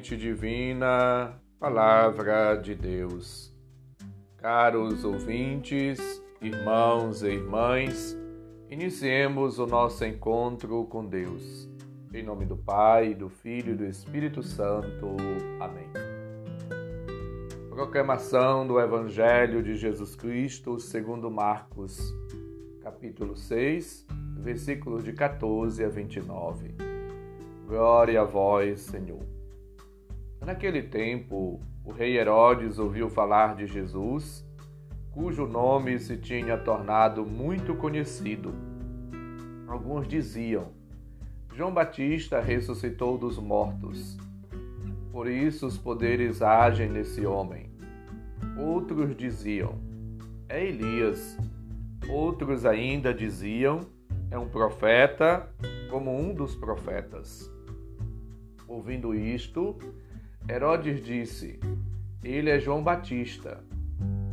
Divina, Palavra de Deus. Caros ouvintes, irmãos e irmãs, iniciemos o nosso encontro com Deus. Em nome do Pai, do Filho e do Espírito Santo. Amém. Proclamação do Evangelho de Jesus Cristo segundo Marcos, capítulo 6, versículos de 14 a 29. Glória a vós, Senhor. Naquele tempo, o rei Herodes ouviu falar de Jesus, cujo nome se tinha tornado muito conhecido. Alguns diziam: João Batista ressuscitou dos mortos. Por isso os poderes agem nesse homem. Outros diziam: É Elias. Outros ainda diziam: É um profeta, como um dos profetas. Ouvindo isto, Herodes disse: Ele é João Batista.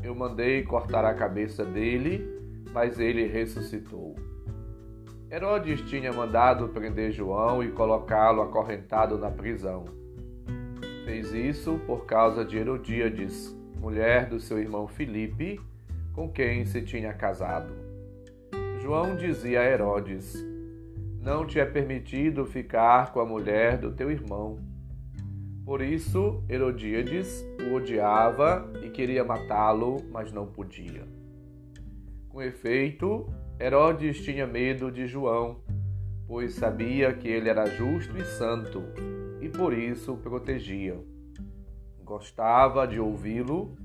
Eu mandei cortar a cabeça dele, mas ele ressuscitou. Herodes tinha mandado prender João e colocá-lo acorrentado na prisão. Fez isso por causa de Herodíades, mulher do seu irmão Filipe, com quem se tinha casado. João dizia a Herodes: Não te é permitido ficar com a mulher do teu irmão. Por isso, Herodíades o odiava e queria matá-lo, mas não podia. Com efeito, Herodes tinha medo de João, pois sabia que ele era justo e santo, e por isso o protegia. Gostava de ouvi-lo,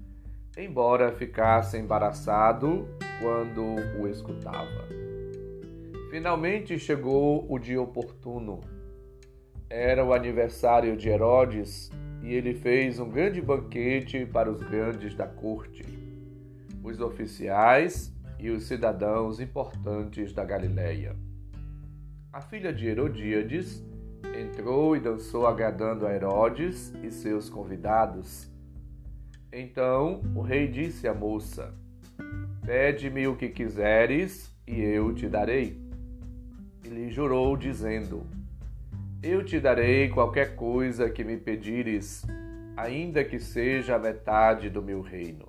embora ficasse embaraçado quando o escutava. Finalmente chegou o dia oportuno era o aniversário de Herodes e ele fez um grande banquete para os grandes da corte, os oficiais e os cidadãos importantes da Galileia. A filha de Herodíades entrou e dançou agradando a Herodes e seus convidados. Então o rei disse à moça: Pede-me o que quiseres e eu te darei. E lhe jurou, dizendo: eu te darei qualquer coisa que me pedires, ainda que seja a metade do meu reino.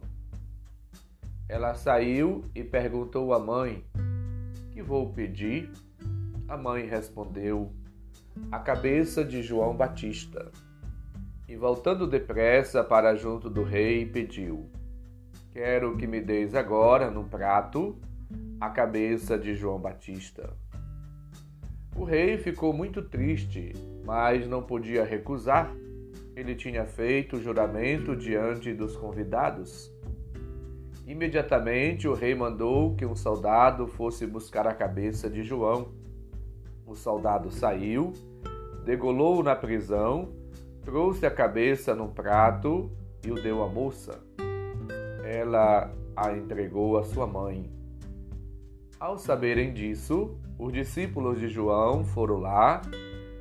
Ela saiu e perguntou à mãe: Que vou pedir? A mãe respondeu: A cabeça de João Batista. E voltando depressa para junto do rei, pediu: Quero que me deis agora, num prato, a cabeça de João Batista. O rei ficou muito triste, mas não podia recusar. Ele tinha feito o juramento diante dos convidados. Imediatamente o rei mandou que um soldado fosse buscar a cabeça de João. O soldado saiu, degolou-o na prisão, trouxe a cabeça num prato e o deu à moça. Ela a entregou à sua mãe. Ao saberem disso, os discípulos de João foram lá,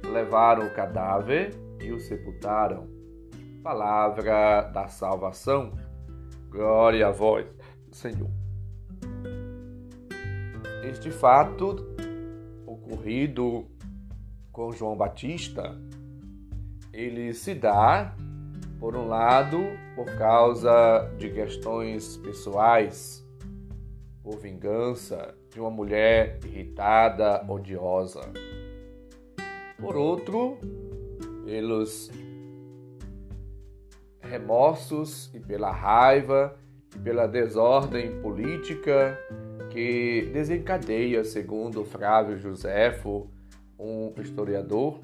levaram o cadáver e o sepultaram. Palavra da salvação. Glória a vós, Senhor. Este fato ocorrido com João Batista, ele se dá, por um lado, por causa de questões pessoais, por vingança, de uma mulher irritada, odiosa. Por outro, pelos remorsos e pela raiva e pela desordem política que desencadeia, segundo Flávio Joséfo, um historiador,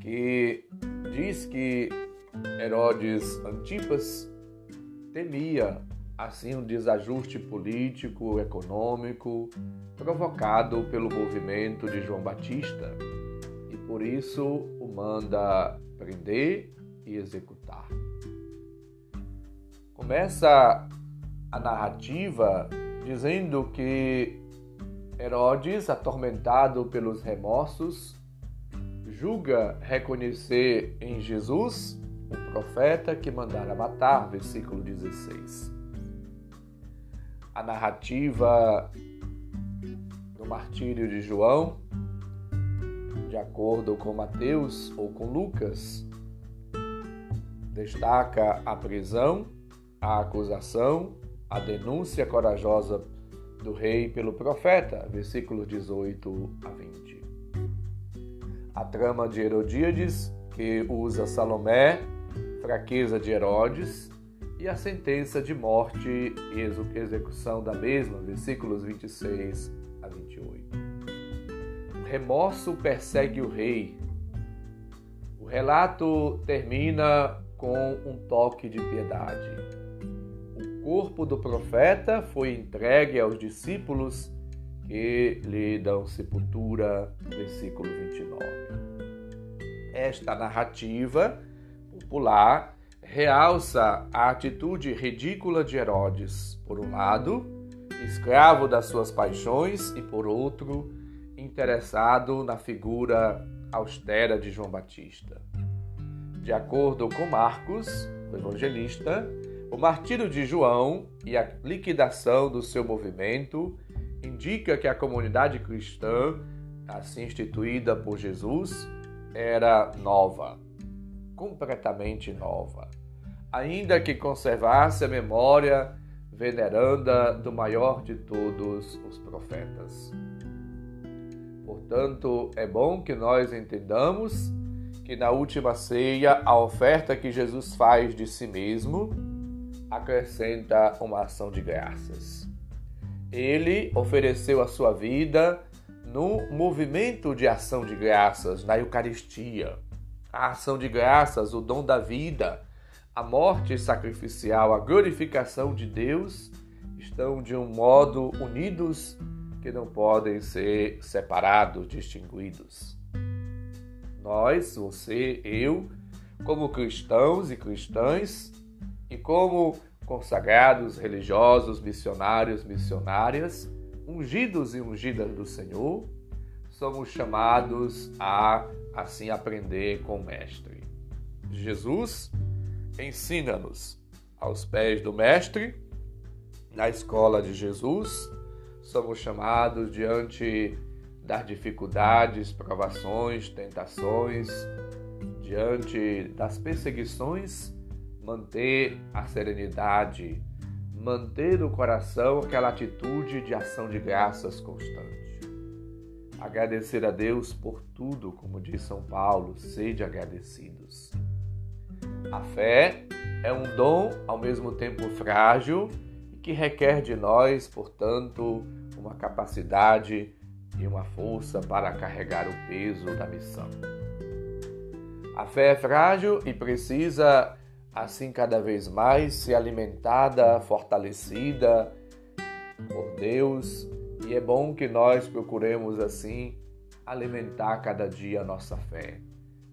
que diz que Herodes Antipas temia assim um desajuste político, econômico provocado pelo movimento de João Batista e por isso o manda prender e executar. Começa a narrativa dizendo que Herodes, atormentado pelos remorsos, julga reconhecer em Jesus o profeta que mandara matar, versículo 16 a narrativa do martírio de João de acordo com Mateus ou com Lucas. Destaca a prisão, a acusação, a denúncia corajosa do rei pelo profeta, versículos 18 a 20. A trama de Herodíades, que usa Salomé, fraqueza de Herodes, e a sentença de morte e execução da mesma, versículos 26 a 28. O remorso persegue o rei. O relato termina com um toque de piedade. O corpo do profeta foi entregue aos discípulos que lhe dão sepultura, versículo 29. Esta narrativa popular realça a atitude ridícula de Herodes, por um lado, escravo das suas paixões, e por outro, interessado na figura austera de João Batista. De acordo com Marcos, o evangelista, o martírio de João e a liquidação do seu movimento indica que a comunidade cristã, assim instituída por Jesus, era nova, completamente nova, ainda que conservasse a memória veneranda do maior de todos os profetas. Portanto, é bom que nós entendamos que na última ceia a oferta que Jesus faz de si mesmo acrescenta uma ação de graças. Ele ofereceu a sua vida no movimento de ação de graças, na Eucaristia. A ação de graças, o dom da vida, a morte sacrificial, a glorificação de Deus estão de um modo unidos que não podem ser separados, distinguidos. Nós, você, eu, como cristãos e cristãs e como consagrados, religiosos, missionários, missionárias, ungidos e ungidas do Senhor, somos chamados a assim aprender com o Mestre. Jesus ensina-nos aos pés do Mestre, na escola de Jesus, somos chamados diante das dificuldades, provações, tentações, diante das perseguições, manter a serenidade, manter no coração aquela atitude de ação de graças constante. Agradecer a Deus por tudo, como diz São Paulo, sede agradecidos. A fé é um dom ao mesmo tempo frágil e que requer de nós, portanto, uma capacidade e uma força para carregar o peso da missão. A fé é frágil e precisa, assim, cada vez mais ser alimentada, fortalecida por Deus, e é bom que nós procuremos, assim, alimentar cada dia a nossa fé,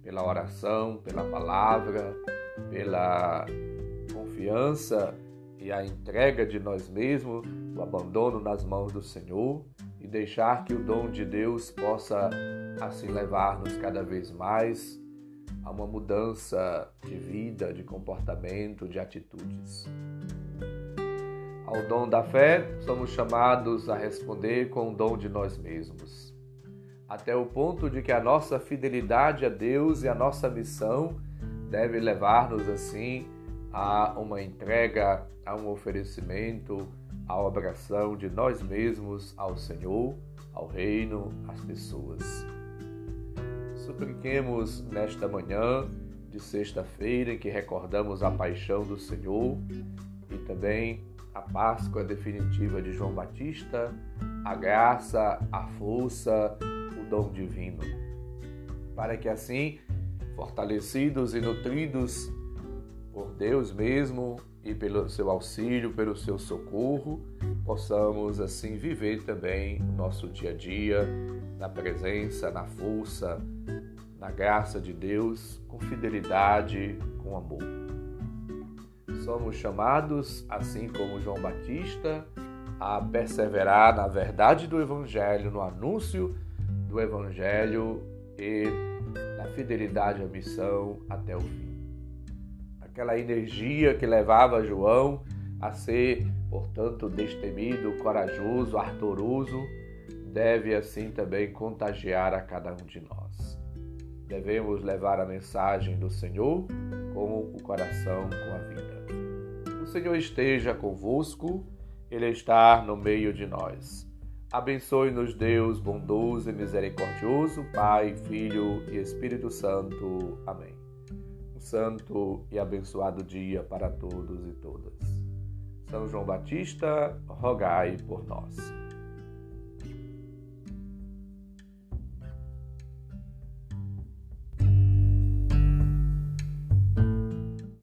pela oração, pela palavra, pela confiança e a entrega de nós mesmos, o abandono nas mãos do Senhor e deixar que o dom de Deus possa assim levar-nos cada vez mais a uma mudança de vida, de comportamento, de atitudes. Ao dom da fé, somos chamados a responder com o dom de nós mesmos, até o ponto de que a nossa fidelidade a Deus e a nossa missão deve levar-nos assim a uma entrega, a um oferecimento, a obração de nós mesmos ao Senhor, ao Reino, às pessoas. Supliquemos nesta manhã de sexta-feira, em que recordamos a paixão do Senhor e também a Páscoa definitiva de João Batista, a graça, a força, o dom divino, para que assim, fortalecidos e nutridos por Deus mesmo e pelo seu auxílio, pelo seu socorro, possamos assim viver também o nosso dia a dia na presença, na força, na graça de Deus, com fidelidade, com amor. Somos chamados, assim como João Batista, a perseverar na verdade do Evangelho, no anúncio do Evangelho e na fidelidade à missão até o fim aquela energia que levava João a ser, portanto, destemido, corajoso, ardoroso, deve assim também contagiar a cada um de nós. Devemos levar a mensagem do Senhor com o coração, com a vida. Senhor esteja convosco, Ele está no meio de nós. Abençoe-nos, Deus bondoso e misericordioso, Pai, Filho e Espírito Santo. Amém. Um santo e abençoado dia para todos e todas. São João Batista, rogai por nós.